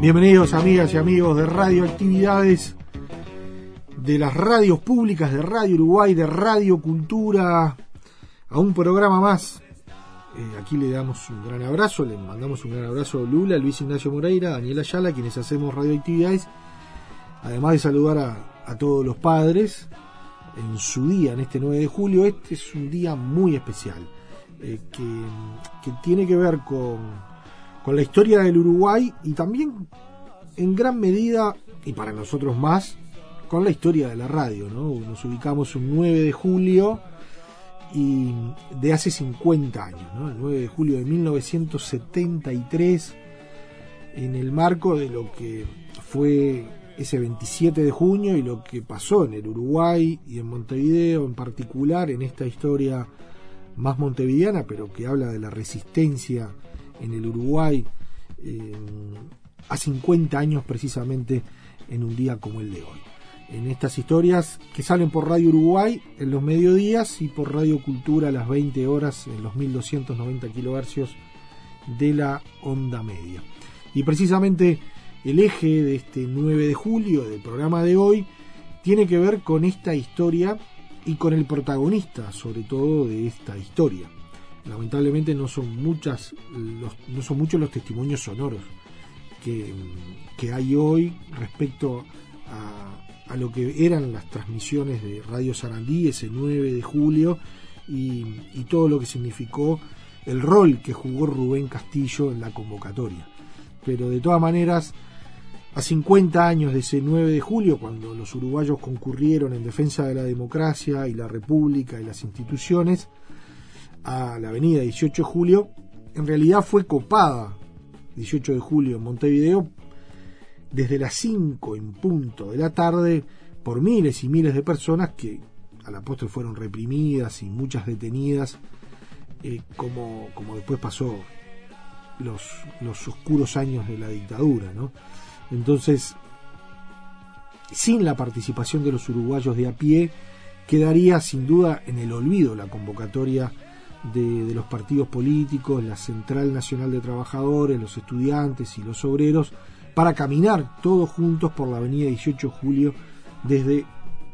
Bienvenidos amigas y amigos de Radioactividades, de las radios públicas de Radio Uruguay, de Radio Cultura, a un programa más. Eh, aquí le damos un gran abrazo, le mandamos un gran abrazo a Lula, Luis Ignacio Moreira, a Daniela Ayala, quienes hacemos Radioactividades, además de saludar a todos los padres en su día, en este 9 de julio. Este es un día muy especial, eh, que, tiene que ver con, con la historia del Uruguay y también en gran medida, y para nosotros más, con la historia de la radio. ¿no? Nos ubicamos un 9 de julio y de hace 50 años, ¿no? el 9 de julio de 1973, en el marco de lo que fue ese 27 de junio y lo que pasó en el Uruguay y en Montevideo en particular, en esta historia más montevideana, pero que habla de la resistencia en el Uruguay eh, a 50 años precisamente en un día como el de hoy. En estas historias que salen por Radio Uruguay en los mediodías y por Radio Cultura a las 20 horas en los 1290 kilohercios de la onda media. Y precisamente el eje de este 9 de julio del programa de hoy tiene que ver con esta historia y con el protagonista, sobre todo de esta historia. Lamentablemente no son muchas los, no son muchos los testimonios sonoros que, que hay hoy respecto a, a, lo que eran las transmisiones de Radio Sarandí ese 9 de julio y, y todo lo que significó el rol que jugó Rubén Castillo en la convocatoria. Pero de todas maneras, a 50 años de ese 9 de julio, cuando los uruguayos concurrieron en defensa de la democracia y la república y las instituciones, a la avenida 18 de julio, en realidad fue copada 18 de julio en Montevideo desde las 5 en punto de la tarde por miles y miles de personas que a la postre fueron reprimidas y muchas detenidas, eh, como, como después pasó los, los oscuros años de la dictadura, ¿no? Entonces, sin la participación de los uruguayos de a pie, quedaría sin duda en el olvido la convocatoria de, los partidos políticos, la Central Nacional de Trabajadores, los estudiantes y los obreros, para caminar todos juntos por la avenida 18 de Julio desde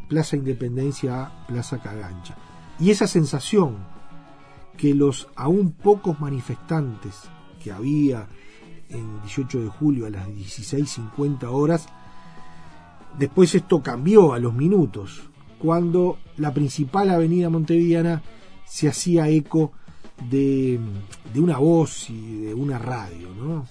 Plaza Independencia a Plaza Cagancha. Y esa sensación que los aún pocos manifestantes que había en 18 de julio a las 16.50 horas, después esto cambió a los minutos, cuando la principal avenida montevideana se hacía eco de, de, una voz y de una radio, ¿no?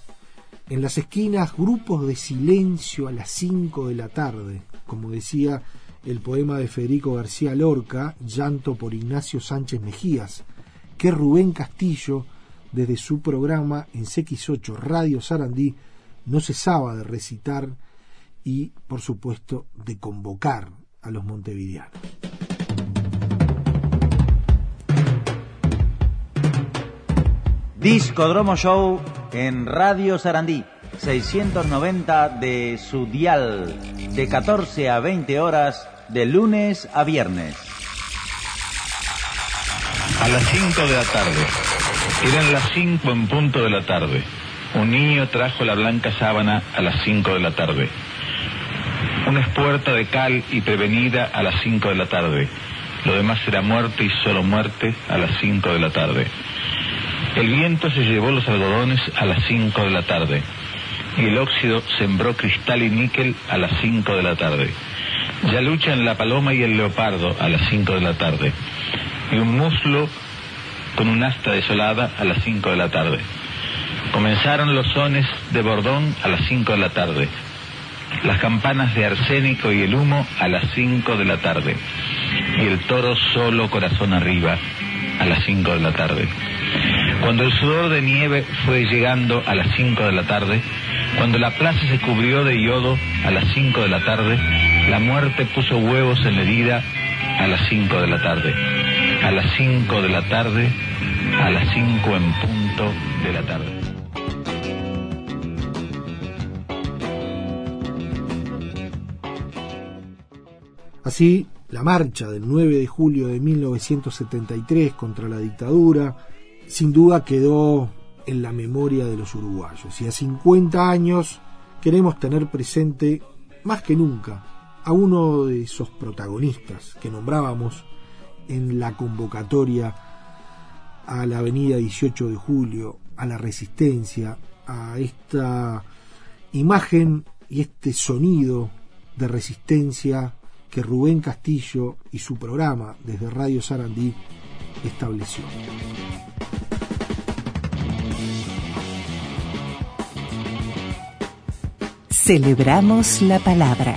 En las esquinas, grupos de silencio a las 5 de la tarde, como decía el poema de Federico García Lorca, Llanto por Ignacio Sánchez Mejías, que Rubén Castillo, desde su programa en CX8 Radio Sarandí, no cesaba de recitar y, por supuesto, de convocar a los montevideanos. Discodromo Show en Radio Sarandí, 690 de su dial, de 14 a 20 horas, de lunes a viernes. A las 5 de la tarde. Eran las 5 en punto de la tarde. Un niño trajo la blanca sábana a las 5 de la tarde. Una espuerta de cal y prevenida a las 5 de la tarde. Lo demás era muerte y solo muerte a las 5 de la tarde. El viento se llevó los algodones a las 5 de la tarde y el óxido sembró cristal y níquel a las 5 de la tarde. Ya luchan la paloma y el leopardo a las 5 de la tarde y un muslo con un asta desolada a las 5 de la tarde. Comenzaron los sones de Bordón a las 5 de la tarde, las campanas de arsénico y el humo a las 5 de la tarde y el toro solo corazón arriba a las 5 de la tarde. Cuando el sudor de nieve fue llegando a las 5 de la tarde, cuando la plaza se cubrió de yodo a las 5 de la tarde, la muerte puso huevos en la herida a las 5 de la tarde. A las 5 de la tarde, a las 5 en punto de la tarde. Así, la marcha del 9 de julio de 1973 contra la dictadura sin duda quedó en la memoria de los uruguayos y a 50 años queremos tener presente más que nunca a uno de esos protagonistas que nombrábamos en la convocatoria a la avenida 18 de julio, a la resistencia, a esta imagen y este sonido de resistencia que Rubén Castillo y su programa desde Radio Sarandí estableció. Celebramos la palabra.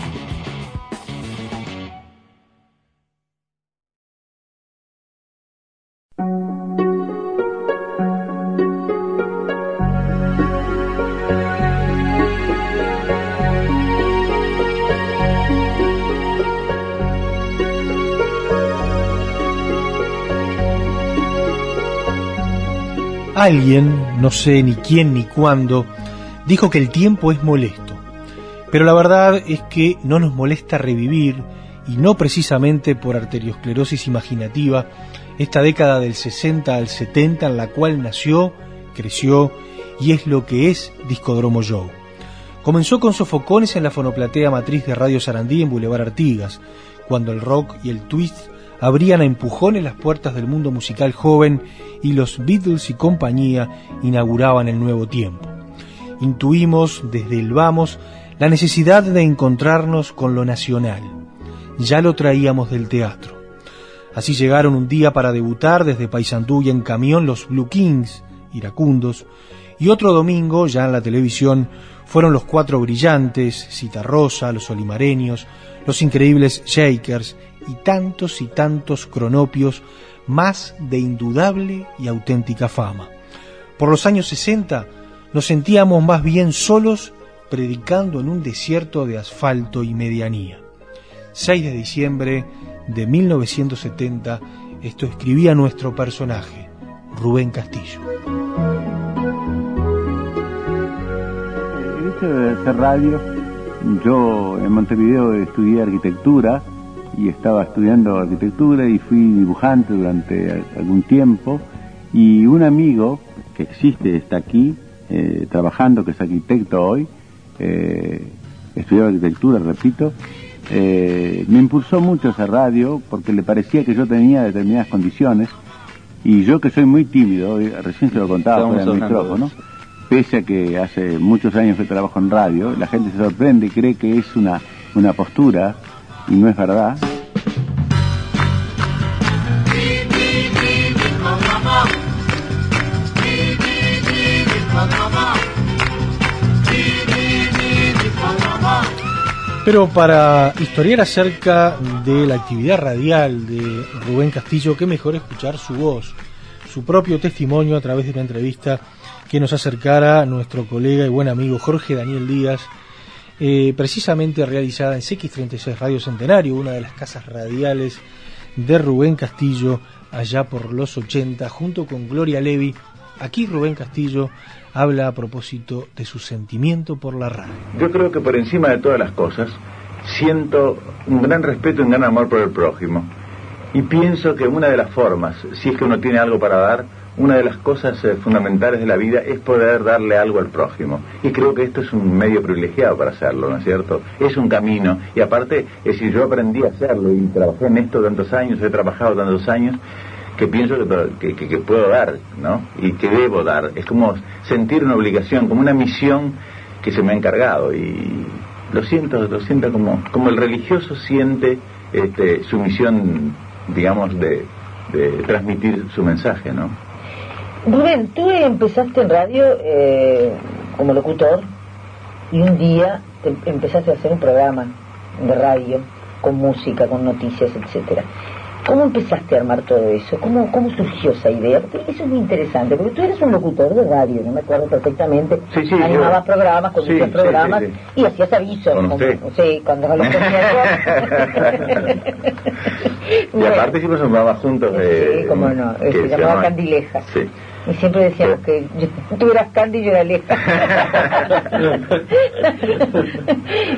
Alguien, no sé ni quién ni cuándo, dijo que el tiempo es molesto. Pero la verdad es que no nos molesta revivir, y no precisamente por arteriosclerosis imaginativa, esta década del 60 al 70 en la cual nació, creció y es lo que es Discodromo Joe. Comenzó con sofocones en la fonoplatea matriz de Radio Sarandí en Boulevard Artigas, cuando el rock y el twist abrían a empujones las puertas del mundo musical joven y los Beatles y compañía inauguraban el nuevo tiempo. Intuimos desde el vamos la necesidad de encontrarnos con lo nacional. Ya lo traíamos del teatro. Así llegaron un día para debutar desde Paysandú y en camión los Blue Kings, iracundos, y otro domingo, ya en la televisión, fueron los Cuatro Brillantes, Cita Rosa, los Olimareños, los increíbles Shakers y tantos y tantos cronopios más de indudable y auténtica fama. Por los años 60 nos sentíamos más bien solos predicando en un desierto de asfalto y medianía. 6 de diciembre de 1970, esto escribía nuestro personaje, Rubén Castillo. De hacer radio, yo en Montevideo estudié arquitectura y estaba estudiando arquitectura y fui dibujante durante algún tiempo. Y un amigo que existe, está aquí eh, trabajando, que es arquitecto hoy, eh, estudió arquitectura, repito, eh, me impulsó mucho esa radio porque le parecía que yo tenía determinadas condiciones. Y yo que soy muy tímido, recién se lo contaba por el micrófono, pese a que hace muchos años que trabajo en radio, la gente se sorprende y cree que es una, una postura y no es verdad. Pero para historiar acerca de la actividad radial de Rubén Castillo, qué mejor escuchar su voz, su propio testimonio a través de una entrevista que nos acercara nuestro colega y buen amigo Jorge Daniel Díaz, eh, precisamente realizada en CX36 Radio Centenario, una de las casas radiales de Rubén Castillo allá por los 80, junto con Gloria Levi. Aquí Rubén Castillo habla a propósito de su sentimiento por la radio. Yo creo que por encima de todas las cosas, siento un gran respeto y un gran amor por el prójimo. Y pienso que una de las formas, si es que uno tiene algo para dar, una de las cosas eh, fundamentales de la vida es poder darle algo al prójimo. Y creo que esto es un medio privilegiado para hacerlo, ¿no es cierto? Es un camino. Y aparte, es decir, yo aprendí a hacerlo y trabajé en esto tantos años, he trabajado tantos años, que pienso que, que, puedo dar, ¿no? Y que debo dar. Es como sentir una obligación, como una misión que se me ha encargado. Y lo siento, lo siento como, como el religioso siente este, su misión, digamos, de transmitir su mensaje, ¿no? Rubén, tú empezaste en radio eh, como locutor y un día te empezaste a hacer un programa de radio con música, con noticias, etcétera. ¿Cómo empezaste a armar todo eso? ¿Cómo, ¿Cómo surgió esa idea? Porque eso es muy interesante, porque tú eres un locutor de radio, no me acuerdo perfectamente. Sí, sí, Animabas yo- programas, conducías sí, programas y hacías avisos. Con usted. sí, cuando los Y aparte hicimos un programa juntos de... Sí, cómo no, se llamaba llama- Candileja. Sí. Y siempre decíamos que yo- tú eras Candy y yo era Leja.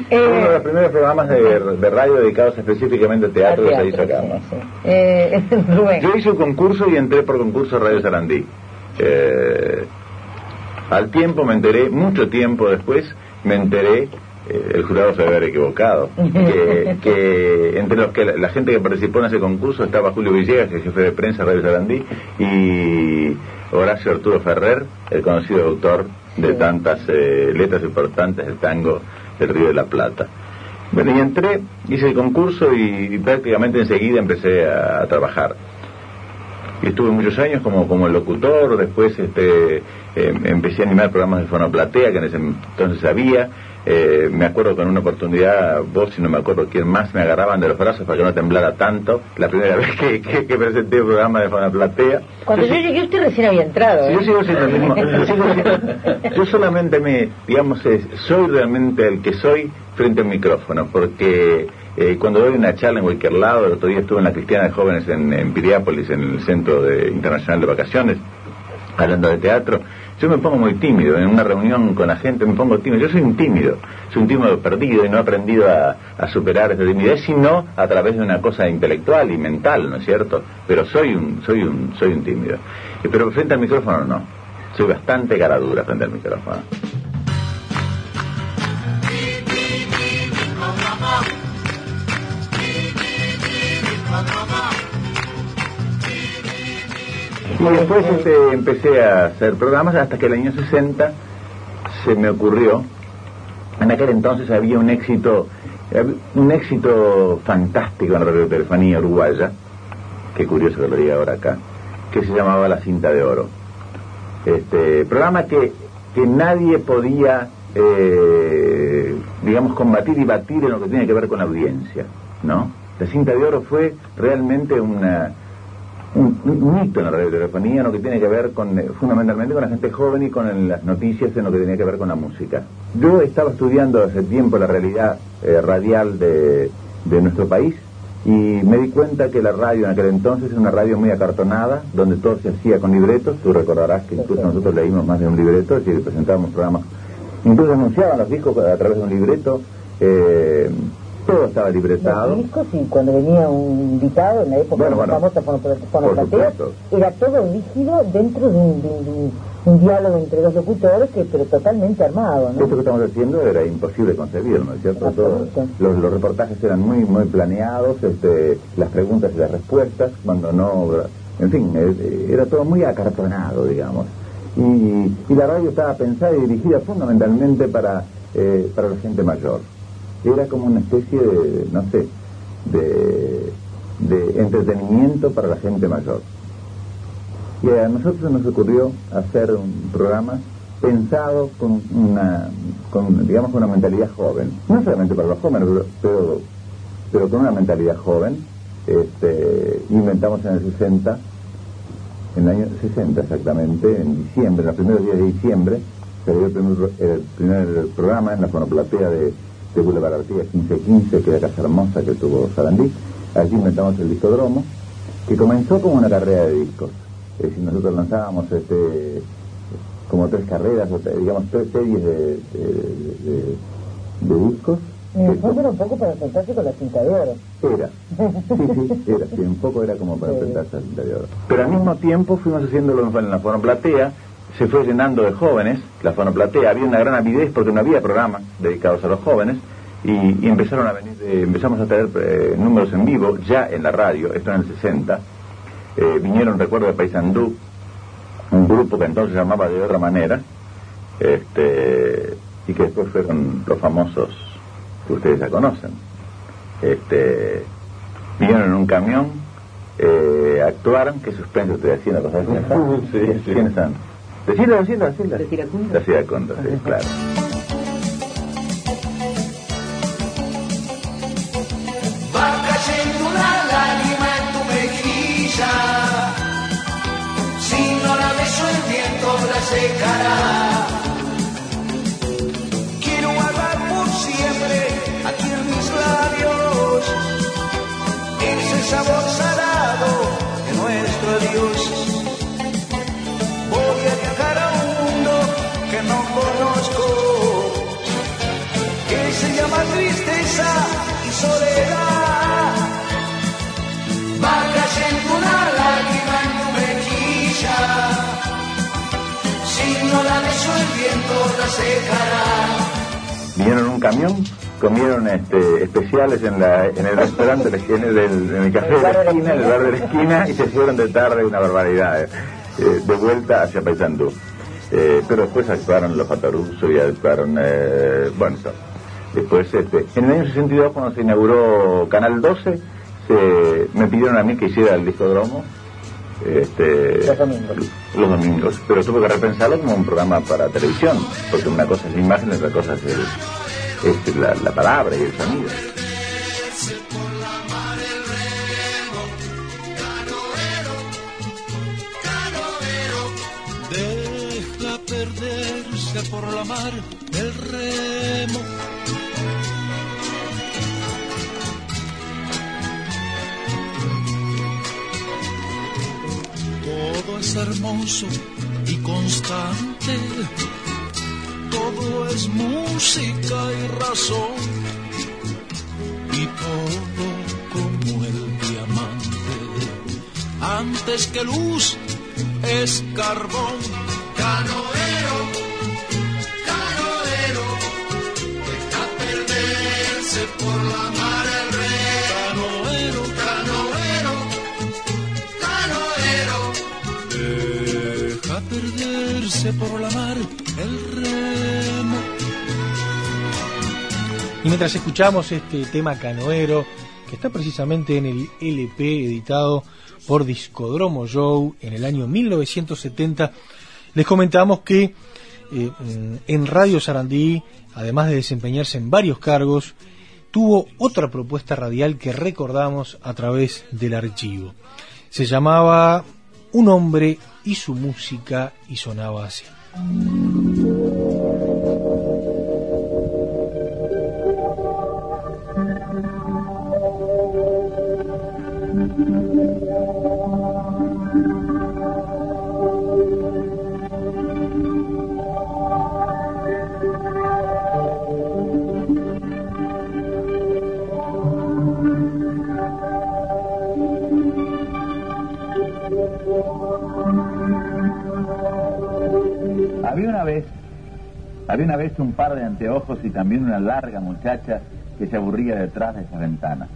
Fue uno de eh, los primeros programas de, de radio dedicados específicamente al teatro que se hizo acá. sí, sí. Eh, Rubén, Yo hice un concurso y entré por concurso a Radio Sarandí. Eh, al tiempo me enteré, mucho tiempo después, me enteré, eh, el jurado se haber equivocado, que, que entre los que la, la gente que participó en ese concurso estaba Julio Villegas, que es jefe de prensa de Radio Sarandí, y Horacio Arturo Ferrer, el conocido autor de tantas eh, letras importantes del tango del Río de la Plata. Bueno, y entré, hice el concurso y, y prácticamente enseguida empecé a- a trabajar y estuve muchos años como, como locutor, después este, eh, empecé a animar programas de fonoplatea que en ese entonces había, Eh, me acuerdo que en una oportunidad vos y no me acuerdo quién más me agarraban de los brazos para que no temblara tanto, la primera vez que, que, que presenté un programa de fonoplatea. cuando yo llegué usted recién había entrado. ¿eh? yo sigo siendo el mismo. Yo, sigo siendo- yo solamente me, digamos, es- soy realmente el que soy frente al micrófono, porque eh, cuando doy una charla en cualquier lado, el otro día estuve en la Cristiana de Jóvenes en, en Piriápolis, en el Centro de, Internacional de Vacaciones, hablando de teatro, yo me pongo muy tímido, en una reunión con la gente me pongo tímido, yo soy un tímido, soy un tímido perdido y no he aprendido a, a superar esa timidez, sino a través de una cosa intelectual y mental, ¿no es cierto? Pero soy un, soy un, soy un tímido. Eh, Pero frente al micrófono no, soy bastante cara dura frente al micrófono. Y después este, empecé a hacer programas hasta que el año 60 se me ocurrió. En aquel entonces había un éxito, un éxito fantástico en la radiotelefonía uruguaya, qué curioso que lo diga ahora acá, que se llamaba La Cinta de Oro. Este programa que, que nadie podía, eh, digamos, combatir y batir en lo que tiene que ver con la audiencia, ¿no? La Cinta de Oro fue realmente una, un, un hito en la radiotelefonía, en lo que tiene que ver con, eh, fundamentalmente con la gente joven y con las noticias, en lo que tenía que ver con la música. Yo estaba estudiando hace tiempo la realidad eh, radial de, de nuestro país y me di cuenta que la radio en aquel entonces era una radio muy acartonada, donde todo se hacía con libretos. Tú recordarás que incluso nosotros leímos más de un libreto, es decir, presentábamos programas, incluso anunciaban los discos a través de un libreto. eh, todo estaba libretado. Los discos y cuando venía un invitado en la época Bueno, bueno, famosa fonoplatea, era todo líquido dentro de un, de un- de un- un diálogo entre dos locutores que pero totalmente armado, ¿no? Esto que estamos haciendo era imposible concebirlo, ¿no es cierto? Todo- los, los reportajes eran muy muy planeados, este, las preguntas y las respuestas, cuando no... En fin, eh, era todo muy acartonado, digamos. Y, y la radio estaba pensada y dirigida fundamentalmente para, eh, para la gente mayor. Era como una especie de, no sé, de, entretenimiento para la gente mayor. Y a nosotros nos ocurrió hacer un programa pensado con una, con, digamos, con una mentalidad joven. No solamente para los jóvenes, pero, pero, pero con una mentalidad joven. Este, inventamos en el 60 en el año 60 exactamente, en diciembre, en los primeros días de diciembre, se dio el primer, el primer programa en la fonoplatea de, de Boulevard Artigas 1515, que era Casa Hermosa que tuvo Sarandí. Allí inventamos el discodromo, que comenzó como una carrera de discos. Es decir, nosotros lanzábamos este, como tres carreras, digamos tres series de, de- de- de discos. Y después era un poco para sentarse con la cinta de oro. Era, sí, sí, era, sí, un poco era como para enfrentarse al interior. Pero al mismo tiempo fuimos haciéndolo en la fonoplatea, se fue llenando de jóvenes, la fonoplatea, había una gran avidez porque no había programas dedicados a los jóvenes y, y empezaron a venir, eh, empezamos a tener eh, números en vivo ya en la radio, esto en el 60, eh, vinieron, recuerdo, de Paysandú, un grupo que entonces se llamaba de otra manera, este, y que después fueron los famosos que ustedes ya conocen. Este, vinieron en un camión, eh, actuaron, qué suspenso estoy haciendo, ¿cosas así? Sí, sí. ¿Quiénes son? Decilo, decilo, decilo. ¿De Iracunda? De Iracunda, sí, claro. Tristeza y soledad. Va cayendo una lágrima en tu mejilla, si no la beso el viento la secará. Vinieron en un camión, comieron este, especiales en, la, en el restaurante, esquina- del- en el café de la esquina, en el bar de la esquina, y se fueron de tarde una barbaridad, eh, eh, de vuelta hacia Paysandú. Eh, pero después actuaron los Fataruso y actuaron, eh, bueno. Después, este, en el año 62, cuando se inauguró Canal 12, se, me pidieron a mí que hiciera el discodromo. Este, Los domingos. los domingos, pero tuve que repensarlo como un programa para televisión, porque una cosa es la imagen otra cosa es, el- es la, la palabra y el sonido. Deja perderse por la mar el remo. Es hermoso y constante. Todo es música y razón. Y todo como el diamante. Antes que luz es carbón. Canoero, canoero, deja perderse por la mar Y mientras escuchamos este tema canoero, que está precisamente en el LP editado por Discodromo Joe en el año 1970, les comentamos que eh, en Radio Sarandí, además de desempeñarse en varios cargos, tuvo otra propuesta radial que recordamos a través del archivo. Se llamaba Un hombre y su música y sonaba así. Había una vez, había una vez un par de anteojos y también una larga muchacha que se aburría detrás de esa ventana.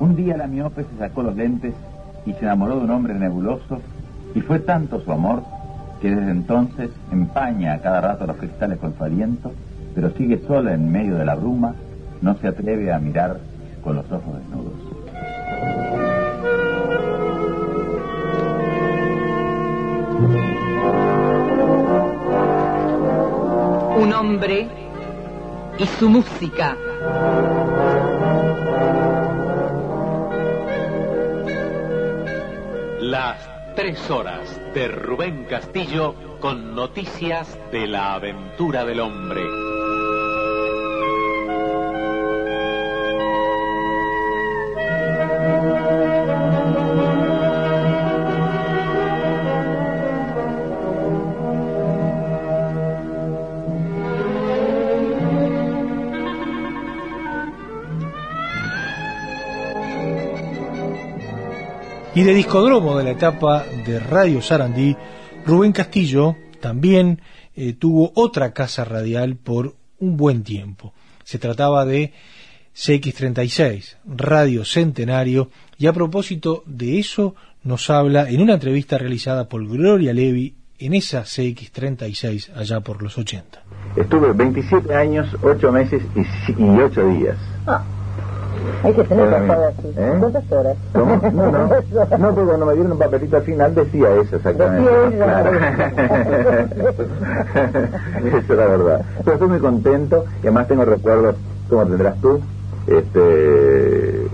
Un día la miope se sacó los lentes y se enamoró de un hombre nebuloso y fue tanto su amor que desde entonces empaña a cada rato los cristales con su aliento, pero sigue sola en medio de la bruma, no se atreve a mirar con los ojos desnudos. Y su música. Las Tres horas de Rubén Castillo con noticias de la aventura del hombre. Y de discodromo de la etapa de Radio Sarandí, Rubén Castillo también eh, tuvo otra casa radial por un buen tiempo. Se trataba de CX36, Radio Centenario, y a propósito de eso nos habla en una entrevista realizada por Gloria Levi en esa CX36 allá por los 80. Estuve 27 años, 8 meses y, y 8 días. Ah, hay que tener mi- así. ¿Eh? ¿Cuántas horas? ¿Cómo? No, no. No, porque cuando me dieron un papelito al final decía eso exactamente. Decía eso. Claro. eso es la verdad. Pero estoy muy contento y además tengo recuerdos, como tendrás tú, este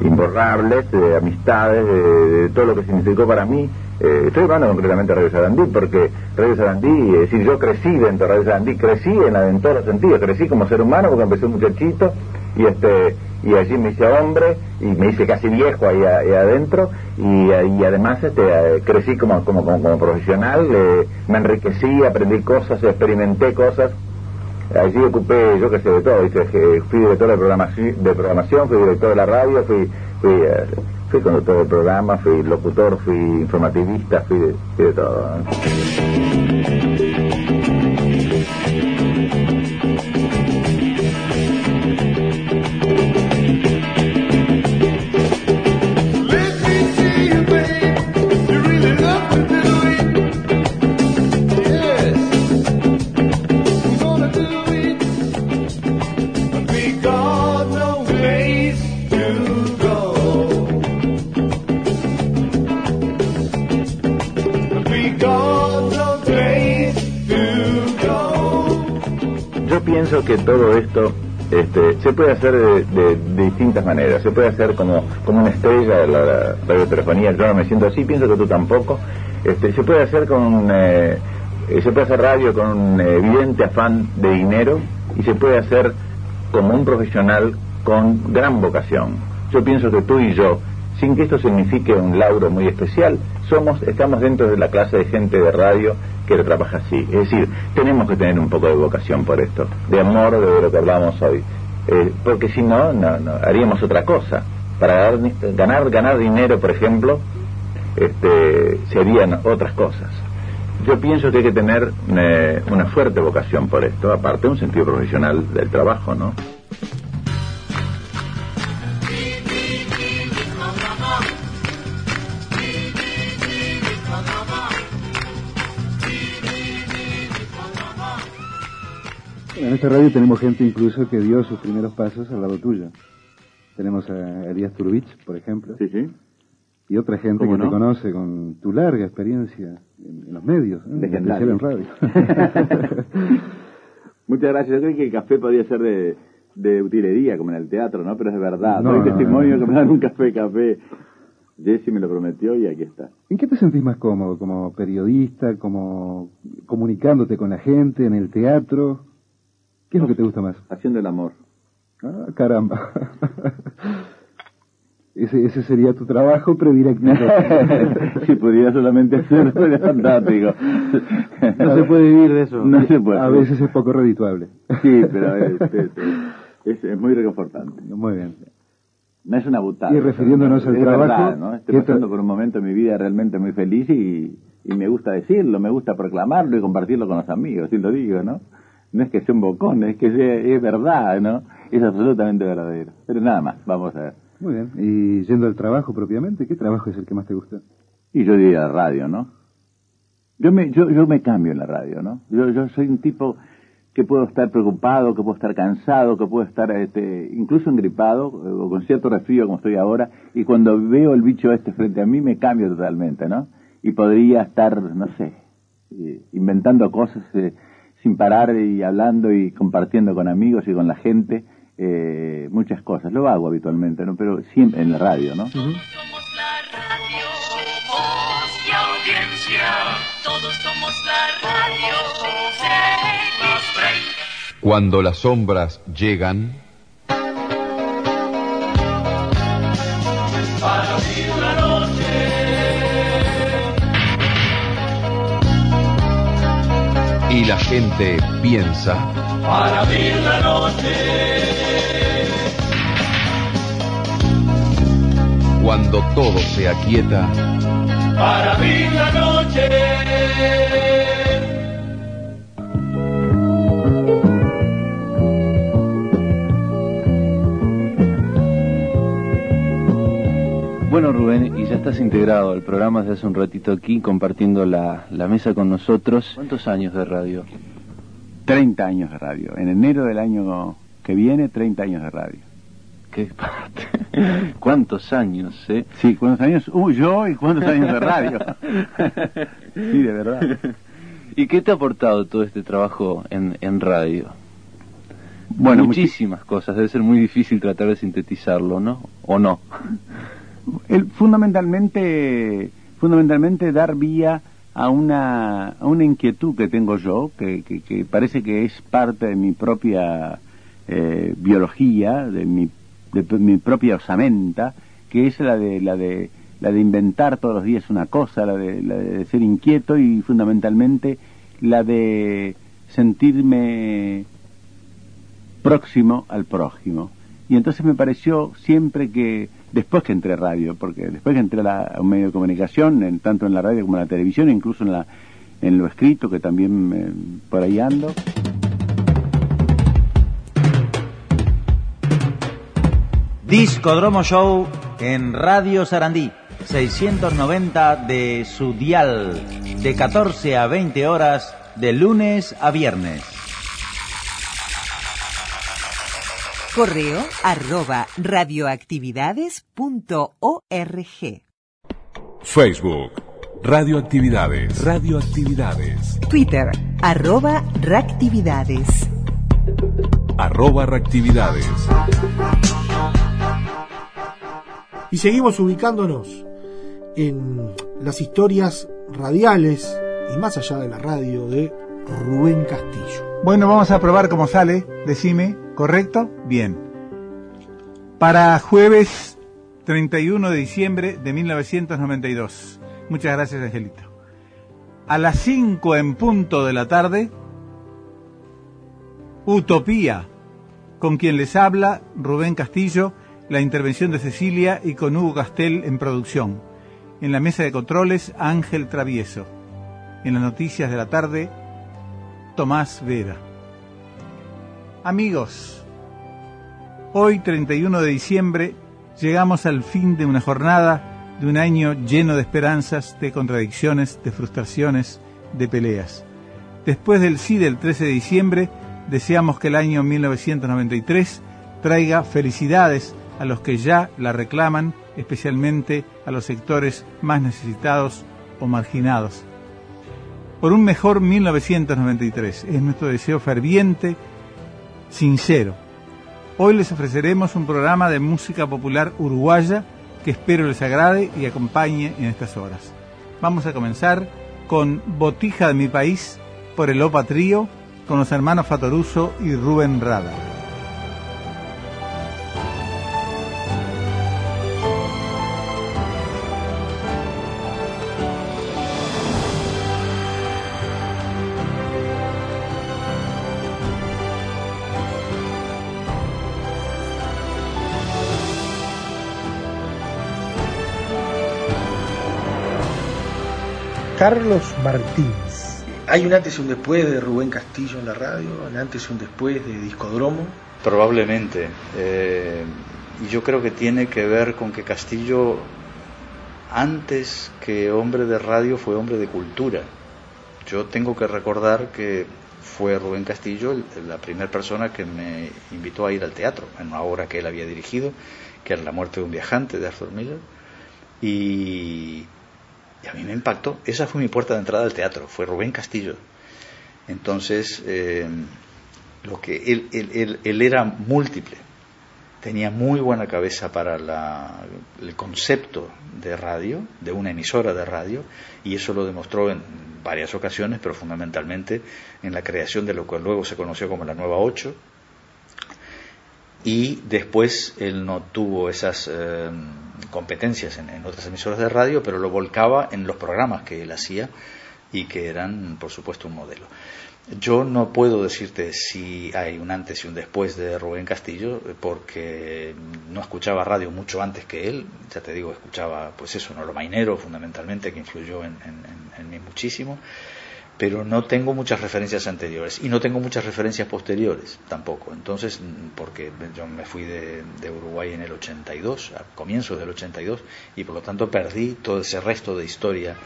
imborrables, de amistades, de, de todo lo que significó para mí. Eh, estoy hablando concretamente de Radio Sarandí, porque Radio Sarandí, es decir, yo crecí dentro de Radio Sarandí, crecí en, la- en todos los sentidos, crecí como ser humano porque empecé un muchachito y este y allí me hice hombre y me hice casi viejo ahí, ahí adentro y, y además este eh, crecí como como, como, como profesional, eh, me enriquecí, aprendí cosas, experimenté cosas Allí ocupé, yo qué sé, de todo. Que fui director de programación, de programación, fui director de la radio, fui, fui, eh, fui conductor del programa, fui locutor, fui informativista, fui de, fui de todo. Pienso que todo esto este, se puede hacer de, distintas maneras. Se puede hacer como, como una estrella de la, la radiotelefonía. Yo no me siento así, pienso que tú tampoco. Este, se puede hacer con eh, eh, se puede hacer radio con un evidente afán de dinero y se puede hacer como un profesional con gran vocación. Yo pienso que tú y yo, sin que esto signifique un lauro muy especial, somos, estamos dentro de la clase de gente de radio que trabaja así. Es decir, tenemos que tener un poco de vocación por esto, de amor de lo que hablamos hoy. Eh, porque si no, no, no, haríamos otra cosa. Para ganar, ganar dinero, por ejemplo, este, serían otras cosas. Yo pienso que hay que tener eh, una fuerte vocación por esto, aparte un sentido profesional del trabajo, ¿no? En esta radio tenemos gente incluso que dio sus primeros pasos al lado tuyo. Tenemos a Elías Turbich, por ejemplo. Sí, sí. Y otra gente que ¿Cómo te no? conoce con tu larga experiencia en, en los medios, ¿eh? en Legendario. especial en radio. Muchas gracias. Yo creí que el café podía ser de, de utilería, como en el teatro, ¿no? Pero es verdad. No, Doy no, testimonio no. que me dan un café, café. Jesse me lo prometió y aquí está. ¿En qué te sentís más cómodo? ¿Como periodista? ¿Como comunicándote con la gente? ¿En el teatro? ¿Qué es lo que te gusta más? Haciendo el amor. Ah, caramba. ese, ese sería tu trabajo predilecto. si pudiera solamente hacerlo, sería fantástico. No se puede vivir de eso. No se puede. A veces es poco redituable. Sí, pero es, es- es- es muy reconfortante. Muy bien. No es una butada. Y refiriéndonos al Es trabajo, verdad, ¿no? Estoy ¿qué pasando tra- por un momento en mi vida realmente muy feliz y, y me gusta decirlo, me gusta proclamarlo y compartirlo con los amigos, y lo digo, ¿no? No es que sea un bocón, es que sea- es verdad, ¿no? Es absolutamente verdadero. Pero nada más, vamos a ver. Muy bien. Y yendo al trabajo propiamente, ¿qué trabajo es el que más te gusta? Y yo diría la radio, ¿no? Yo me, yo, yo me cambio en la radio, ¿no? Yo, yo soy un tipo que puedo estar preocupado, que puedo estar cansado, que puedo estar este, incluso engripado o con cierto resfrío como estoy ahora, y cuando veo el bicho este frente a mí me cambio totalmente, ¿no? Y podría estar, no sé, eh, inventando cosas eh, sin parar y hablando y compartiendo con amigos y con la gente eh, muchas cosas. Lo hago habitualmente, ¿no? Pero siempre en la radio, ¿no? Somos la radio. audiencia. Todos somos la radio. Cuando las sombras llegan, y la gente piensa, Para abrir la noche. cuando todo se aquieta, Para abrir la noche. Rubén, y ya estás integrado al programa desde hace un ratito aquí, compartiendo la, la mesa con nosotros. ¿Cuántos años de radio? 30 años de radio. En enero del año que viene, 30 años de radio. ¿Qué parte? ¿Cuántos años, eh? Sí, ¿cuántos años? Uh, yo y cuántos años de radio. sí, de verdad. ¿Y qué te ha aportado todo este trabajo en, en radio? Bueno, muchísimas cosas. Debe ser muy difícil tratar de sintetizarlo, ¿no? ¿O no? Fundamentalmente, fundamentalmente dar vía a una, a una inquietud que tengo yo, que, que, parece que es parte de mi propia eh, biología, de mi, de mi propia osamenta, que es la de, la de, la de inventar todos los días una cosa, la de, la de ser inquieto y fundamentalmente la de sentirme próximo al prójimo. Y entonces me pareció siempre que, después que entré a radio, porque después que entré a, la- un medio de comunicación, en, tanto en la radio como en la televisión, incluso en, la, en lo escrito, que también eh, por ahí ando, Discodromo Show en Radio Sarandí, 690 de su dial, de 14 a 20 horas, de lunes a viernes. Correo arroba radioactividades.org. Facebook, radioactividades, radioactividades, Twitter arroba reactividades. arroba reactividades. Y seguimos ubicándonos en las historias radiales y más allá de la radio de Rubén Castillo. Bueno, vamos a probar cómo sale. Decime, ¿correcto? Bien. Para jueves 31 de diciembre de 1992. Muchas gracias, Angelito. A las 5 en punto de la tarde, Utopía, con quien les habla Rubén Castillo, la intervención de Cecilia y con Hugo Castel en producción. En la mesa de controles, Ángel Travieso. En las noticias de la tarde, Tomás Vera. Amigos, hoy 31 de diciembre llegamos al fin de una jornada, de un año lleno de esperanzas, de contradicciones, de frustraciones, de peleas. Después del sí del 13 de diciembre, deseamos que el año 1993 traiga felicidades a los que ya la reclaman, especialmente a los sectores más necesitados o marginados por un mejor 1993. Es nuestro deseo ferviente, sincero. Hoy les ofreceremos un programa de música popular uruguaya que espero les agrade y acompañe en estas horas. Vamos a comenzar con Botija de mi país por el Opa Trío con los hermanos Fatoruso y Rubén Rada. Carlos Martínez. ¿Hay un antes y un después de Rubén Castillo en la radio? ¿Un antes y un después de Discodromo? Probablemente. eh, y yo creo que tiene que ver con que Castillo, antes que hombre de radio, fue hombre de cultura. Yo tengo que recordar que fue Rubén Castillo el- la primera persona que me invitó a ir al teatro, en una obra que él había dirigido, que era La muerte de un viajante de Arthur Miller. Y, y a mí me impactó. Esa fue mi puerta de entrada al teatro, fue Rubén Castillo. Entonces, eh, lo que él, él, él, era múltiple, tenía muy buena cabeza para la- el concepto de radio, de una emisora de radio, y eso lo demostró en varias ocasiones, pero fundamentalmente en la creación de lo que luego se conoció como la Nueva 8, y después él no tuvo esas eh, competencias en, otras emisoras de radio, pero lo volcaba en los programas que él hacía y que eran, por supuesto, un modelo. Yo no puedo decirte si hay un antes y un después de Rubén Castillo, porque no escuchaba radio mucho antes que él, ya te digo, escuchaba, pues eso, no lo mainero fundamentalmente, que influyó en, en, en mí muchísimo pero no tengo muchas referencias anteriores y no tengo muchas referencias posteriores tampoco. Entonces, porque yo me fui de, de, Uruguay en el 82, a comienzos del 82, y por lo tanto perdí todo ese resto de historia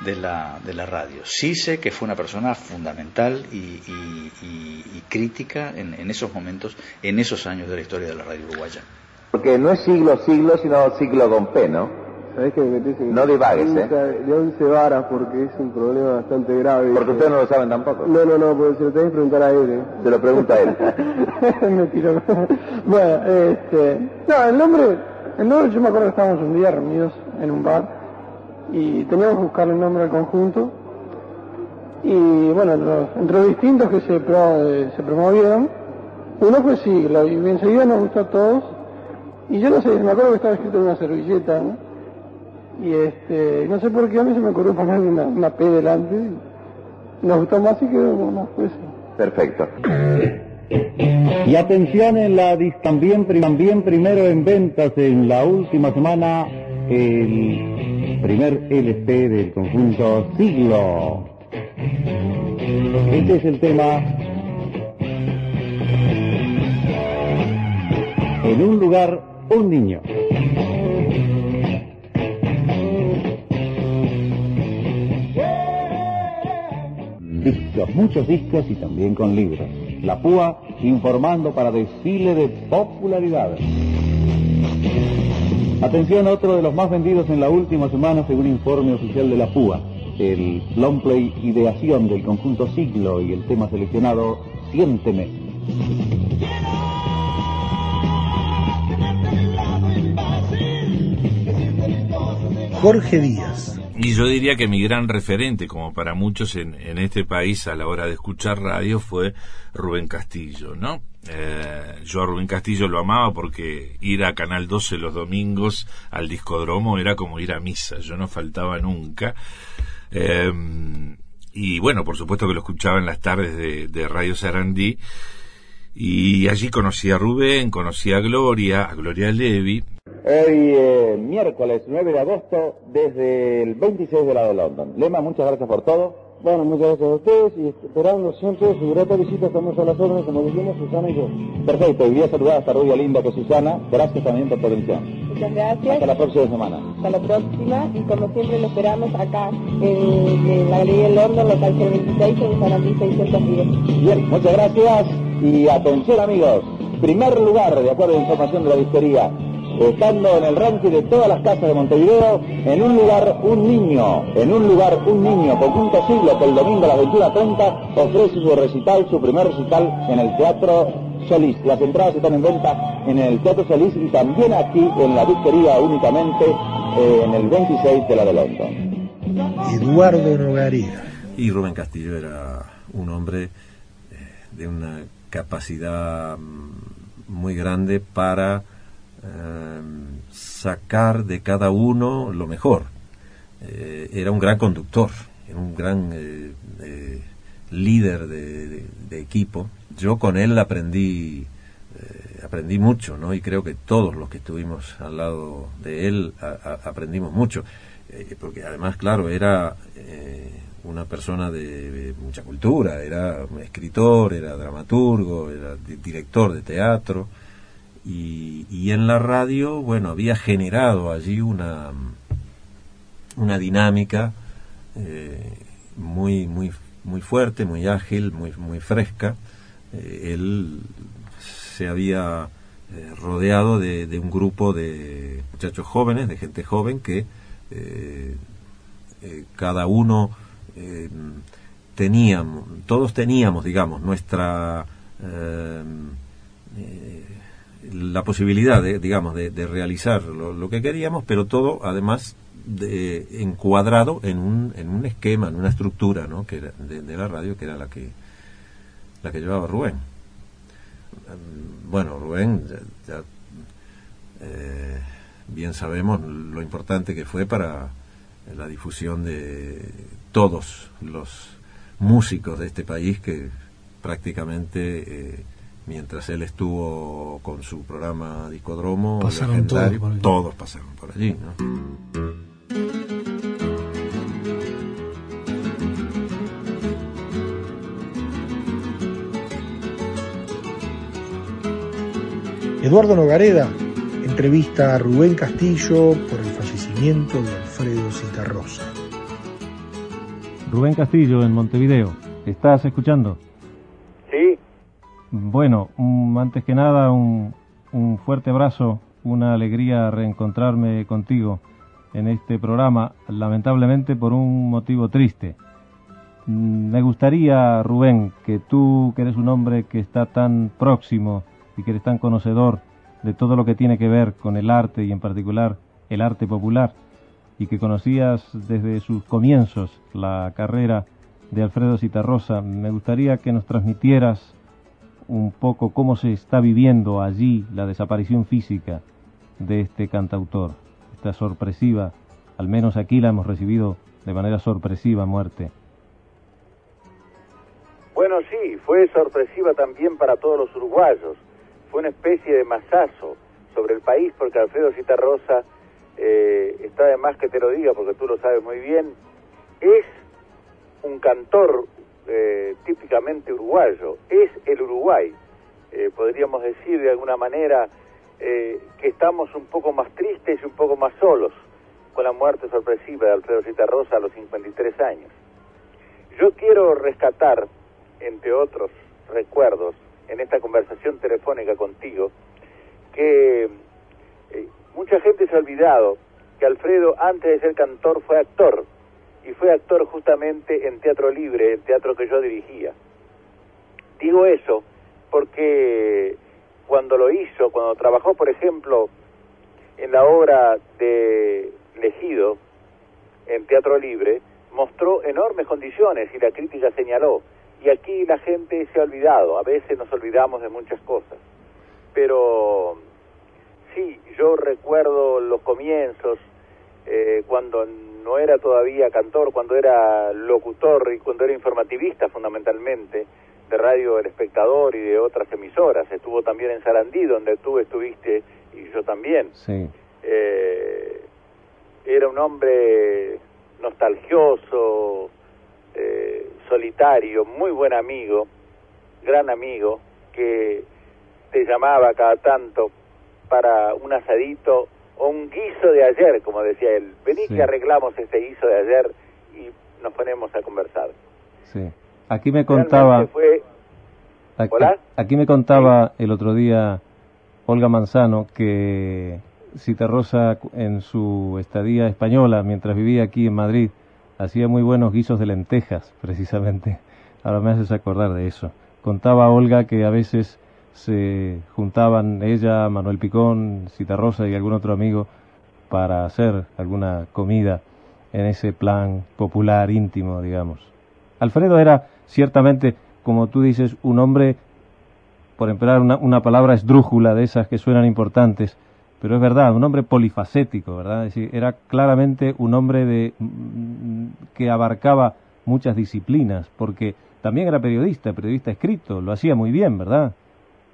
de la, de la radio. Sí sé que fue una persona fundamental y, y, y, y crítica en, en esos momentos, en esos años de la historia de la radio uruguaya. Porque no es siglo, siglo, sino siglo con P, ¿no? ¿Sabés que me No divagues, ¿eh? De 11 varas porque es un problema bastante grave. Porque ustedes no lo saben tampoco. No, no, no, porque se lo tenés que preguntar a él. ¿eh? Se lo pregunta a él. me tiró. bueno, este... No, el nombre... El nombre, yo me acuerdo que estábamos un día reunidos en un bar y teníamos que buscarle el nombre al conjunto y bueno, los, entre los distintos que se, pro, eh, se promovieron, uno fue siglo y enseguida nos gustó a todos y yo no sé, me acuerdo que estaba escrito en una servilleta, ¿no? Y este, no sé por qué a mí se me ocurrió ponerle una, una P delante nos gustó más y quedó más pues. Perfecto. Y atención en la también, también primero en ventas en la última semana el primer LP del conjunto Siglo. Este es el tema En un lugar, un niño. Discos, muchos discos y también con libros. La Púa informando para desfile de popularidad. Atención, otro de los más vendidos en la última semana según informe oficial de la Púa. El long play ideación del conjunto Siglo y el tema seleccionado Siénteme. Jorge Díaz. Y yo diría que mi gran referente, como para muchos en, en este país a la hora de escuchar radio, fue Rubén Castillo, ¿no? Eh, yo a Rubén Castillo lo amaba porque ir a Canal 12 los domingos al discodromo era como ir a misa, yo no faltaba nunca. Eh, y bueno, por supuesto que lo escuchaba en las tardes de, de Radio Sarandí. Y allí conocí a Rubén, conocí a Gloria, a Gloria Levi, Hoy, eh, miércoles 9 de agosto, desde el 26 de la de London. Lema, muchas gracias por todo. Bueno, muchas gracias a ustedes y esperando siempre su grata visita. Estamos a las órdenes, como dijimos, Susana y yo. Perfecto, y voy a saludar a esta rubia linda que es Susana. Gracias también por tu atención. Muchas gracias. Hasta la próxima semana. Hasta la próxima y como siempre lo esperamos acá en, en la Galería de London, local 026, en Sarandí 610. Bien, muchas gracias y atención amigos. Primer lugar, de acuerdo a la información de la disquería, estando en el ranking de todas las casas de Montevideo, en un lugar un niño, en un lugar un niño, conjunto siglo que el domingo a las 21.30 ofrece su recital, su primer recital en el Teatro Solís. Las entradas están en venta en el Teatro Solís y también aquí en la disquería únicamente eh, en el 26 de la de London. Eduardo Nogaría. Y Rubén Castillo era un hombre eh, de una capacidad muy grande para eh, sacar de cada uno lo mejor. Eh, era un gran conductor, un gran eh, eh líder de, equipo. Yo con él aprendí aprendí mucho, ¿no? Y creo que todos los que estuvimos al lado de él aprendimos mucho, porque además, claro, era una persona de, de, mucha cultura, era escritor, era dramaturgo, era director de teatro y, y, en la radio, bueno, había generado allí una, una dinámica eh, muy, muy, muy fuerte, muy ágil, muy, muy fresca. Eh, él se había eh, rodeado de, de, un grupo de muchachos jóvenes, de gente joven que cada uno teníamos, todos teníamos, digamos, nuestra la posibilidad de, digamos, de, de realizar lo, que queríamos, pero todo además de, encuadrado en un, en un esquema, en una estructura, ¿no? Que era de, la radio que era la que la que llevaba Rubén. Bueno, Rubén, ya, ya eh, bien sabemos lo importante que fue para la difusión de todos los músicos de este país que prácticamente eh, mientras él estuvo con su programa Discodromo pasaron todos, por todos pasaron por allí ¿no? Eduardo Nogareda entrevista a Rubén Castillo por el fallecimiento de Alfredo Citarrosa. Rubén Castillo en Montevideo, ¿estás escuchando? Bueno, um, antes que nada un, un fuerte abrazo, una alegría reencontrarme contigo en este programa, lamentablemente por un motivo triste. Me gustaría, Rubén, que tú, que eres un hombre que está tan próximo y que eres tan conocedor de todo lo que tiene que ver con el arte y en particular el arte popular, y que conocías desde sus comienzos la carrera de Alfredo Citarrosa, me gustaría que nos transmitieras un poco cómo se está viviendo allí la desaparición física de este cantautor, esta sorpresiva, al menos aquí la hemos recibido de manera sorpresiva muerte. Bueno, sí, fue sorpresiva también para todos los uruguayos. Fue una especie de masazo sobre el país porque Alfredo Citarrosa, eh, está de más que te lo diga porque tú lo sabes muy bien, es un cantor eh, típicamente uruguayo, es el Uruguay. Eh, podríamos decir de alguna manera eh, que estamos un poco más tristes y un poco más solos con la muerte sorpresiva de Alfredo Citarrosa a los 53 años. Yo quiero rescatar, entre otros recuerdos, en esta conversación telefónica contigo, que mucha gente se ha olvidado que Alfredo, antes de ser cantor, fue actor y fue actor justamente en Teatro Libre, el teatro que yo dirigía. Digo eso porque cuando lo hizo, cuando trabajó, por ejemplo, en la obra de Legido, en Teatro Libre, mostró enormes condiciones y la crítica señaló. Y aquí la gente se ha olvidado, a veces nos olvidamos de muchas cosas. Pero sí, yo recuerdo los comienzos, eh, cuando no era todavía cantor, cuando era locutor y cuando era informativista fundamentalmente de Radio El Espectador y de otras emisoras. Estuvo también en Sarandí, donde tú estuviste y yo también. Sí. Eh, era un hombre nostalgioso, eh, solitario, muy buen amigo, gran amigo, que te llamaba cada tanto para un asadito o un guiso de ayer, como decía él. Vení Sí. que arreglamos este guiso de ayer y nos ponemos a conversar. Sí. Aquí me contaba, fue aquí, ¿Hola? aquí me contaba el otro día Olga Manzano que Citarrosa en su estadía española, mientras vivía aquí en Madrid, hacía muy buenos guisos de lentejas, precisamente. Ahora me haces acordar de eso. Contaba Olga que a veces se juntaban ella, Manuel Picón, Citarrosa y algún otro amigo para hacer alguna comida en ese plan popular, íntimo, digamos. Alfredo era ciertamente, como tú dices, un hombre, por emplear una, una palabra esdrújula de esas que suenan importantes, pero es verdad, un hombre polifacético, ¿verdad? Es decir, era claramente un hombre de, mm, que abarcaba muchas disciplinas, porque también era periodista, periodista escrito, lo hacía muy bien, ¿verdad?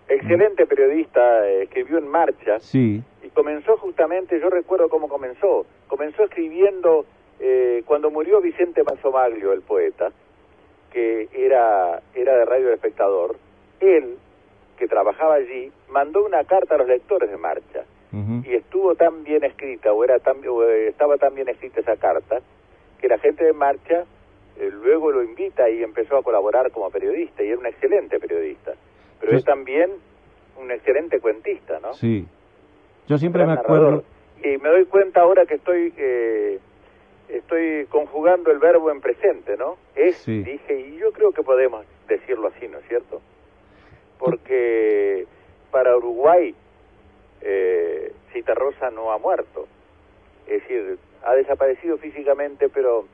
Excelente periodista, eh, escribió en marcha Sí, y comenzó justamente, yo recuerdo cómo comenzó, comenzó escribiendo eh, cuando murió Vicente Mazzomaglio, el poeta, que era, era de Radio El Espectador, él, que trabajaba allí, mandó una carta a los lectores de marcha. Y estuvo tan bien escrita o era tan o, eh, estaba tan bien escrita esa carta que la gente de marcha eh, luego lo invita y empezó a colaborar como periodista y era un excelente periodista pero es también un excelente cuentista no sí. Yo siempre me narrador. acuerdo, y me doy cuenta ahora que estoy eh, estoy conjugando el verbo en presente no es Sí. dije y yo creo que podemos decirlo así no es cierto porque para Uruguay eh, Citarrosa no ha muerto. Es decir, ha desaparecido físicamente, pero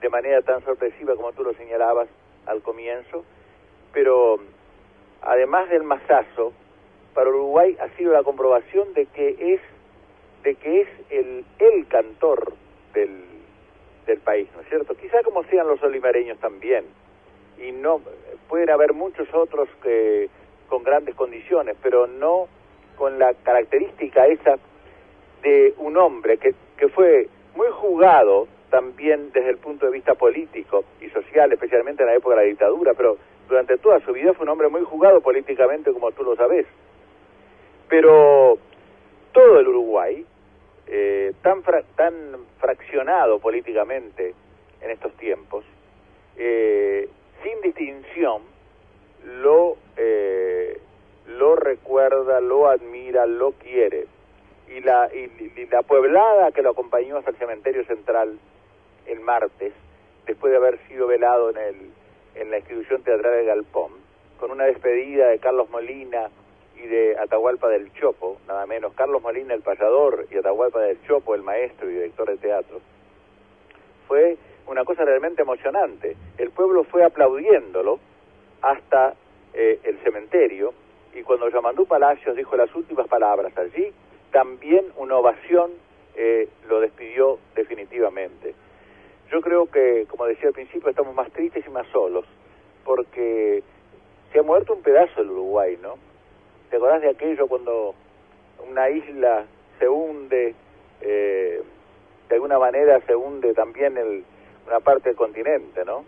de manera tan sorpresiva como tú lo señalabas al comienzo. Pero además del masazo, para Uruguay ha sido la comprobación de que es de que es el, el cantor del, del país, ¿no es cierto? Quizá como sean los olimareños también, y no pueden haber muchos otros que con grandes condiciones, pero no con la característica esa de un hombre que, que fue muy jugado también desde el punto de vista político y social, especialmente en la época de la dictadura, pero durante toda su vida fue un hombre muy jugado políticamente, como tú lo sabes. Pero todo el Uruguay, eh, tan, fra tan fraccionado políticamente en estos tiempos, eh, sin distinción, lo, eh, lo recuerda, lo admira, lo quiere. Y la, y, y la pueblada que lo acompañó hasta el cementerio central el martes, después de haber sido velado en, el, en la institución teatral de Galpón, con una despedida de Carlos Molina y de Atahualpa del Chopo, nada menos, Carlos Molina el payador y Atahualpa del Chopo el maestro y director de teatro, fue una cosa realmente emocionante. El pueblo fue aplaudiéndolo hasta eh, el cementerio y cuando Yamandú Palacios dijo las últimas palabras allí, también una ovación eh, lo despidió definitivamente. Yo creo que, como decía al principio, estamos más tristes y más solos, porque se ha muerto un pedazo del Uruguay, ¿no? ¿Te acordás de aquello cuando una isla se hunde, eh, de alguna manera se hunde también el, una parte del continente, ¿no?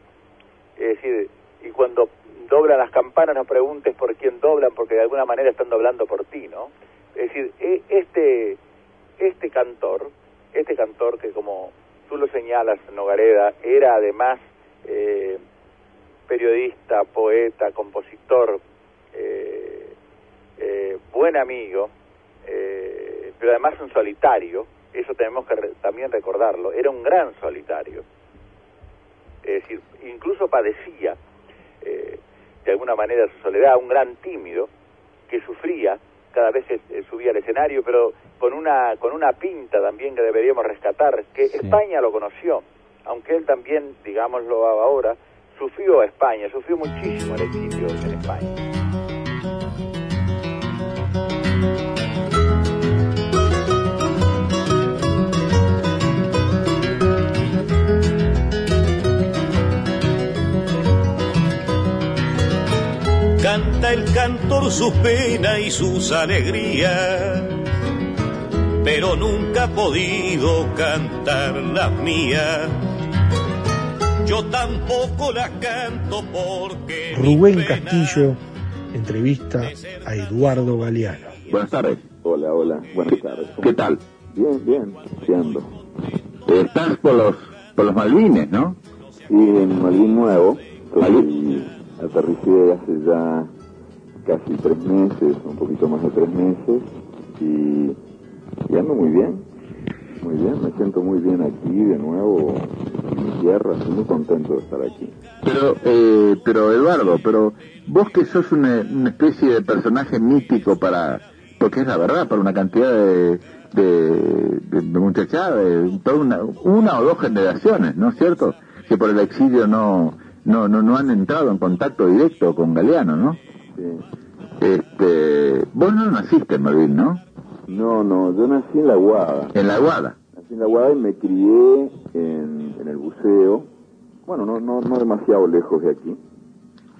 Es decir, y cuando doblan las campanas no preguntes por quién doblan, porque de alguna manera están doblando por ti, ¿no? Es decir, e, este, este cantor, este cantor que como tú lo señalas, Nogareda, era además eh, periodista, poeta, compositor, eh, eh, buen amigo, eh, pero además un solitario, eso tenemos que re también recordarlo, era un gran solitario. Es decir, incluso padecía eh, de alguna manera su soledad, un gran tímido que sufría cada vez subía al escenario, pero con una con una pinta también que deberíamos rescatar, que sí. España lo conoció, aunque él también, digámoslo ahora, sufrió a España, sufrió muchísimo el exilio en España. Canta el cantor sus penas y sus alegrías, pero nunca ha podido cantar las mías. Yo tampoco las canto porque. Rubén Castillo entrevista a Eduardo Galeano. Buenas tardes. Hola, hola, buenas tardes. ¿Qué tal? Bien, bien, siendo. Estás por los, por los Malvines, ¿no? Sí, en Malvin Nuevo. Malvin aterricé hace ya casi tres meses, un poquito más de tres meses, y, y, ando muy bien, muy bien, me siento muy bien aquí de nuevo en mi tierra, estoy muy contento de estar aquí. Pero, eh, pero Eduardo, pero vos que sos una, especie de personaje mítico para, porque es la verdad, para una cantidad de, de, de, de muchachada, de toda una, una o dos generaciones, ¿no es cierto? Que por el exilio no no, no, no han entrado en contacto directo con Galeano, ¿no? Este, vos no naciste en Malvin, ¿no? No, no, yo nací en La Guada. ¿En La Guada? Nací en La Guada y me crié en, en el buceo. Bueno, no, no, no demasiado lejos de aquí.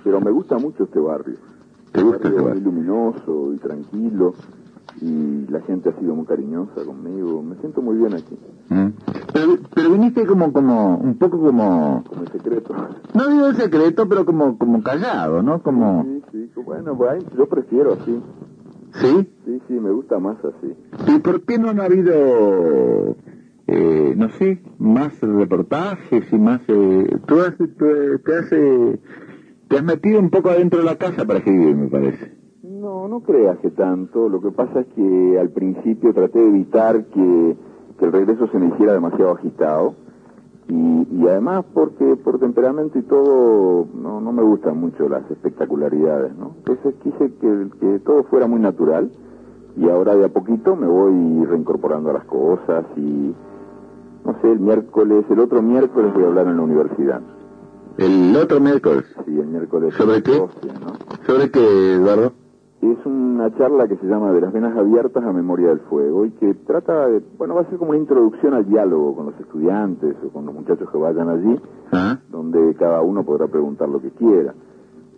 Pero me gusta mucho este barrio. ¿Te gusta este barrio? Es muy luminoso y tranquilo y la gente ha sido muy cariñosa conmigo. Me siento muy bien aquí. Mm. Pero, pero viniste como, como, un poco como... Como el secreto. No digo el secreto, pero como, como callado, ¿no? Como... Sí, sí, bueno, pues, yo prefiero así. ¿Sí? Sí, sí, me gusta más así. ¿Y por qué no han habido, eh, no sé, más reportajes y más... Eh, tú, has, tú te, has, eh, te has metido un poco adentro de la casa para escribir, me parece. No, no creas que tanto. Lo que pasa es que al principio traté de evitar que, que el regreso se me hiciera demasiado agitado. Y, y además porque por temperamento y todo no, no me gustan mucho las espectacularidades, ¿no? Entonces quise que, que todo fuera muy natural y ahora de a poquito me voy reincorporando a las cosas y no sé, el miércoles, el otro miércoles voy a hablar en la universidad. ¿El otro miércoles? Sí, el miércoles. ¿Sobre qué? 12, ¿no? ¿Sobre qué, Eduardo? Es una charla que se llama De las venas abiertas a memoria del fuego y que trata de, bueno, va a ser como una introducción al diálogo con los estudiantes o con los muchachos que vayan allí, ¿Ah? donde cada uno podrá preguntar lo que quiera.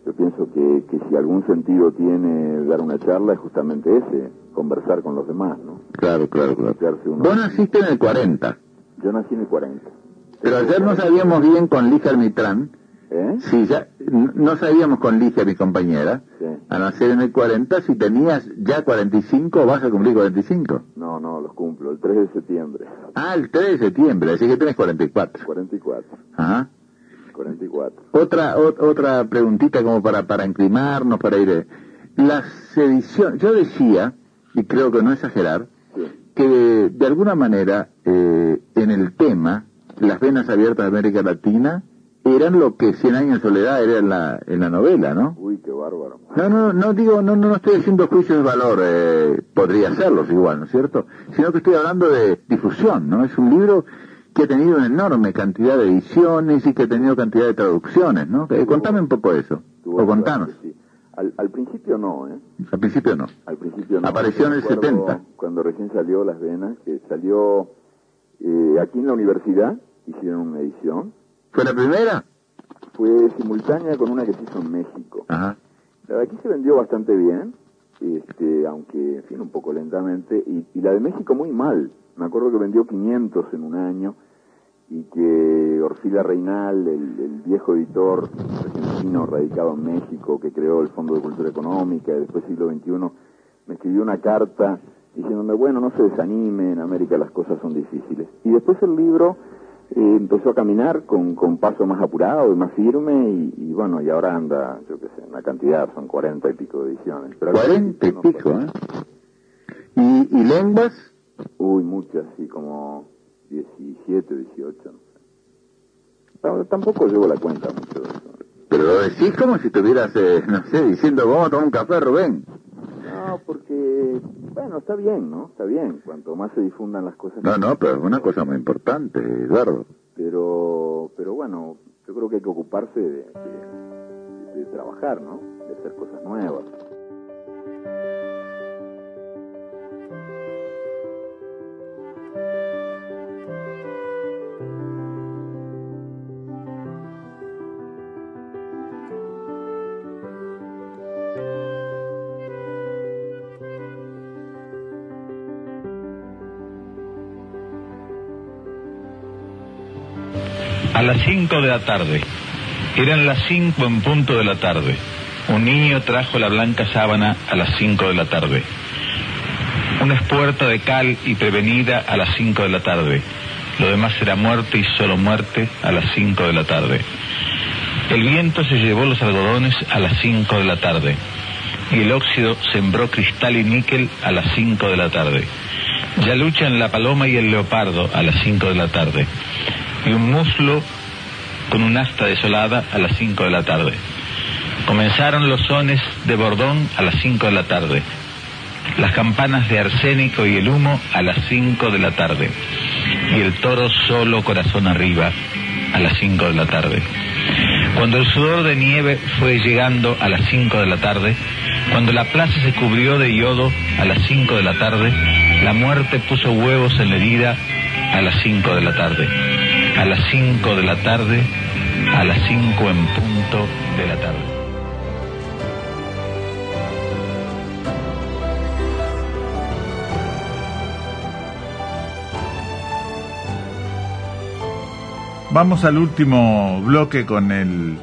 Yo pienso que, que si algún sentido tiene dar una charla es justamente ese, conversar con los demás, ¿no? Claro, claro, claro. Uno. Vos naciste en el 40, Yo nací en el 40. pero ayer no sabíamos bien con Ligia Mitrán, ¿Eh? si ya, no sabíamos con Ligia, mi compañera, Sí. a nacer en el 40, si tenías ya 45 o vas a cumplir 45. No, no, los cumplo, el 3 de septiembre. Ah, el 3 de septiembre, así que tenés 44. 44, Ajá. 44. Otra, ot- otra preguntita como para, para inclinarnos, para ir... eh. Las ediciones, yo decía, y creo que no exagerar, que de, de alguna manera eh, en el tema, las venas abiertas de América Latina eran lo que Cien años de soledad era en la, en la novela, ¿no? Uy, qué bárbaro. No, no, no digo, no, no, no estoy haciendo juicios de valor, eh, podría hacerlos igual, ¿no es cierto? Sino que estoy hablando de difusión, ¿no? Es un libro que ha tenido una enorme cantidad de ediciones y que ha tenido cantidad de traducciones, ¿no? Eh, contame un poco eso, o contanos. sí. Al, al principio no, ¿eh? Al principio no. Al principio no. Apareció en el Yo me acuerdo 70. Cuando recién salió Las Venas, que salió eh, aquí en la universidad, hicieron una edición. ¿Fue la primera? Fue simultánea con una que se hizo en México. Ajá. La de aquí se vendió bastante bien, este, aunque, en fin, un poco lentamente, y, y la de México muy mal. Me acuerdo que vendió 500 en un año y que Orfila Reinal, el, el viejo editor argentino radicado en México, que creó el Fondo de Cultura Económica y después siglo XXI, me escribió una carta diciéndome, bueno, no se desanime, en América las cosas son difíciles. Y después el libro eh, empezó a caminar con, con paso más apurado y más firme y, y bueno, y ahora anda, yo qué sé, una cantidad, son cuarenta y pico de ediciones. Pero 40 y no pico, ¿eh? ¿Y, y lenguas? Uy, muchas, sí, como 17, 18, no sé. Tampoco llevo la cuenta mucho de eso. Pero lo decís como si estuvieras, eh, no sé, diciendo, vamos a tomar un café, Rubén. No, porque, bueno, está bien, ¿no? Está bien, cuanto más se difundan las cosas. No, no, pero es una cosa muy importante, Eduardo. Pero, pero bueno, yo creo que hay que ocuparse de, de, de trabajar, ¿no? De hacer cosas nuevas. A las 5 de la tarde. Eran las 5 en punto de la tarde. Un niño trajo la blanca sábana a las 5 de la tarde. Una espuerta de cal y prevenida a las 5 de la tarde. Lo demás era muerte y solo muerte a las 5 de la tarde. El viento se llevó los algodones a las 5 de la tarde. Y el óxido sembró cristal y níquel a las 5 de la tarde. Ya luchan la paloma y el leopardo a las 5 de la tarde. Y un muslo con un asta desolada a las 5 de la tarde. Comenzaron los sones de Bordón a las 5 de la tarde. Las campanas de arsénico y el humo a las 5 de la tarde. Y el toro solo corazón arriba a las 5 de la tarde. Cuando el sudor de nieve fue llegando a las 5 de la tarde, cuando la plaza se cubrió de yodo a las 5 de la tarde, la muerte puso huevos en la herida a las 5 de la tarde. A las 5 de la tarde, a las 5 en punto de la tarde. Vamos al último bloque con el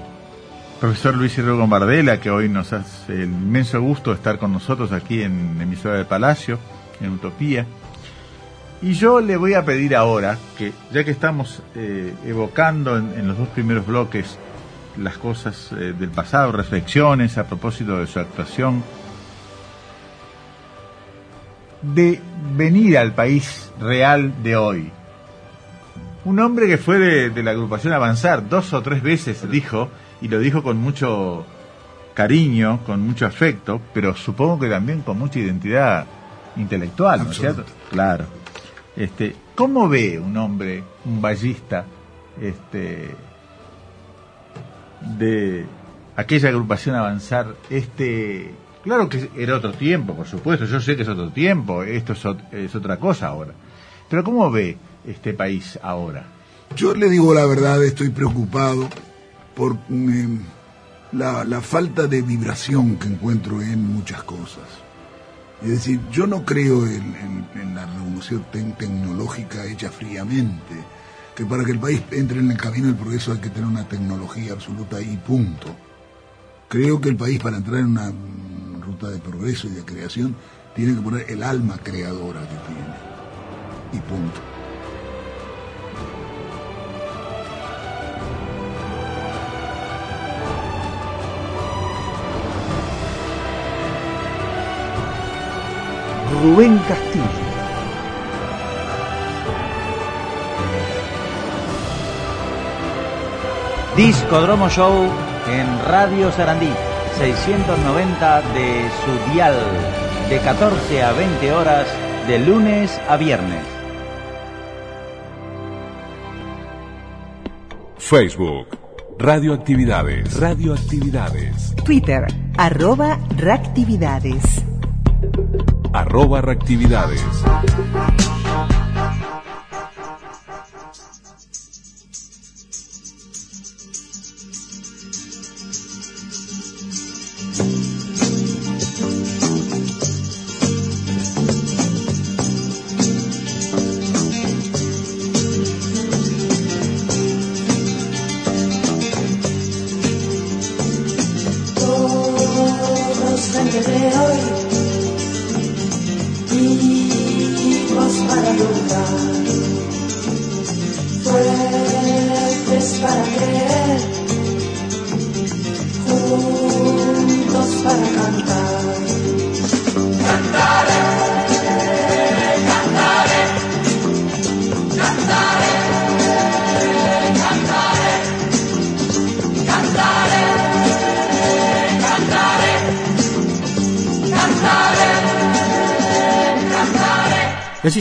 profesor Luis Hidro Gombardela, que hoy nos hace el inmenso gusto de estar con nosotros aquí en emisora del Palacio, en Utopía. Y yo le voy a pedir ahora, que ya que estamos eh, evocando en, en, los dos primeros bloques las cosas eh, del pasado, reflexiones a propósito de su actuación, de venir al país real de hoy. Un hombre que fue de, de, la agrupación Avanzar dos o tres veces dijo, y lo dijo con mucho cariño, con mucho afecto, pero supongo que también con mucha identidad intelectual, ¿no es cierto? Claro. Este, ¿Cómo ve un hombre, un ballista, este, de aquella agrupación avanzar este claro que era otro tiempo por supuesto yo sé que es otro tiempo esto es, otra cosa ahora. Pero cómo ve este país ahora yo le digo la verdad estoy preocupado por mm, la, falta de vibración que encuentro en muchas cosas es decir yo no creo en, la revolución tecnológica hecha fríamente que para que el país entre en el camino del progreso hay que tener una tecnología absoluta y punto. Creo que el país para entrar en una ruta de progreso y de creación tiene que poner el alma creadora que tiene. Y punto. Rubén Castillo. Discodromo Show en Radio Sarandí, 690 de su dial, de 14 a 20 horas, de lunes a viernes. Facebook, Radioactividades, Radioactividades. Twitter, arroba reactividades. Arroba reactividades.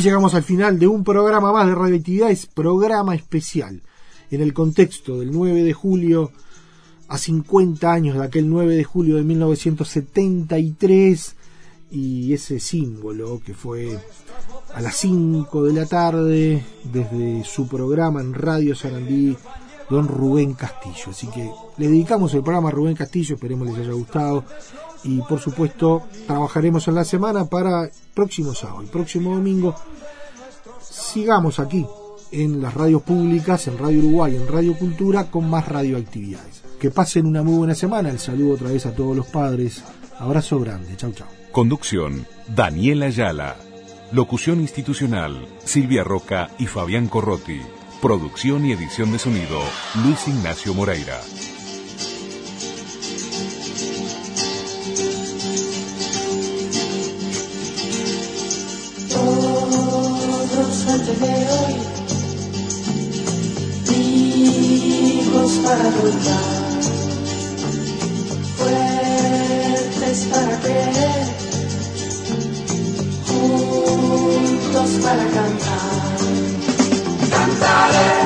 Llegamos al final de un programa más de Radioactividades, programa especial, en el contexto del 9 de julio, a 50 años de aquel 9 de julio de 1973, y ese símbolo que fue a las 5 de la tarde, desde su programa en Radio Sarandí, don Rubén Castillo. Así que le dedicamos el programa a Rubén Castillo, esperemos les haya gustado. Y por supuesto, trabajaremos en la semana para próximo sábado, el próximo domingo. Sigamos aquí en las radios públicas, en Radio Uruguay, en Radio Cultura, con más radioactividades. Que pasen una muy buena semana. El saludo otra vez a todos los padres. Abrazo grande. Chau, chau. Conducción, Daniela Ayala. Locución institucional, Silvia Roca y Fabián Corrotti. Producción y edición de sonido, Luis Ignacio Moreira. para cantar. Cantaré.